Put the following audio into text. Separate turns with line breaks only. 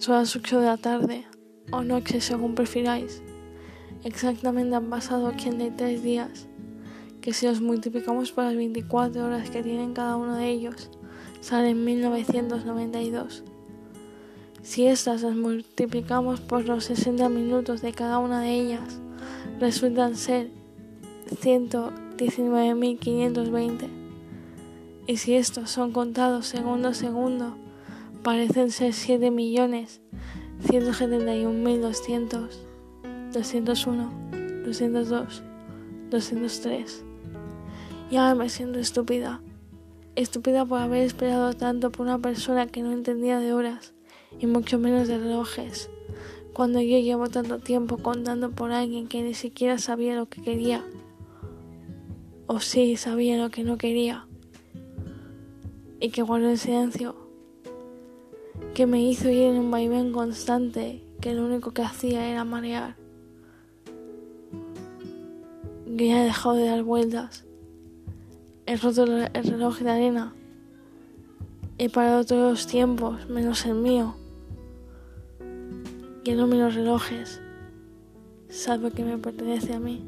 Son las 8 de la tarde o noche según prefiráis. Exactamente han pasado 83 días, que si los multiplicamos por las 24 horas que tienen cada uno de ellos, salen 1992. Si estas las multiplicamos por los 60 minutos de cada una de ellas, resultan ser 119.520. Y si estos son contados segundo a segundo, parecen ser 7 millones 171.200, 201, 202, 203. Y ahora me siento estúpida. Estúpida por haber esperado tanto por una persona que no entendía de horas y mucho menos de relojes. Cuando yo llevo tanto tiempo contando por alguien que ni siquiera sabía lo que quería. O sí sabía lo que no quería. Y que guardó el silencio que me hizo ir en un vaivén constante que lo único que hacía era marear. Que ya he dejado de dar vueltas. He roto el reloj de arena. He parado todos los tiempos, menos el mío. Que no miro relojes, salvo que me pertenece a mí.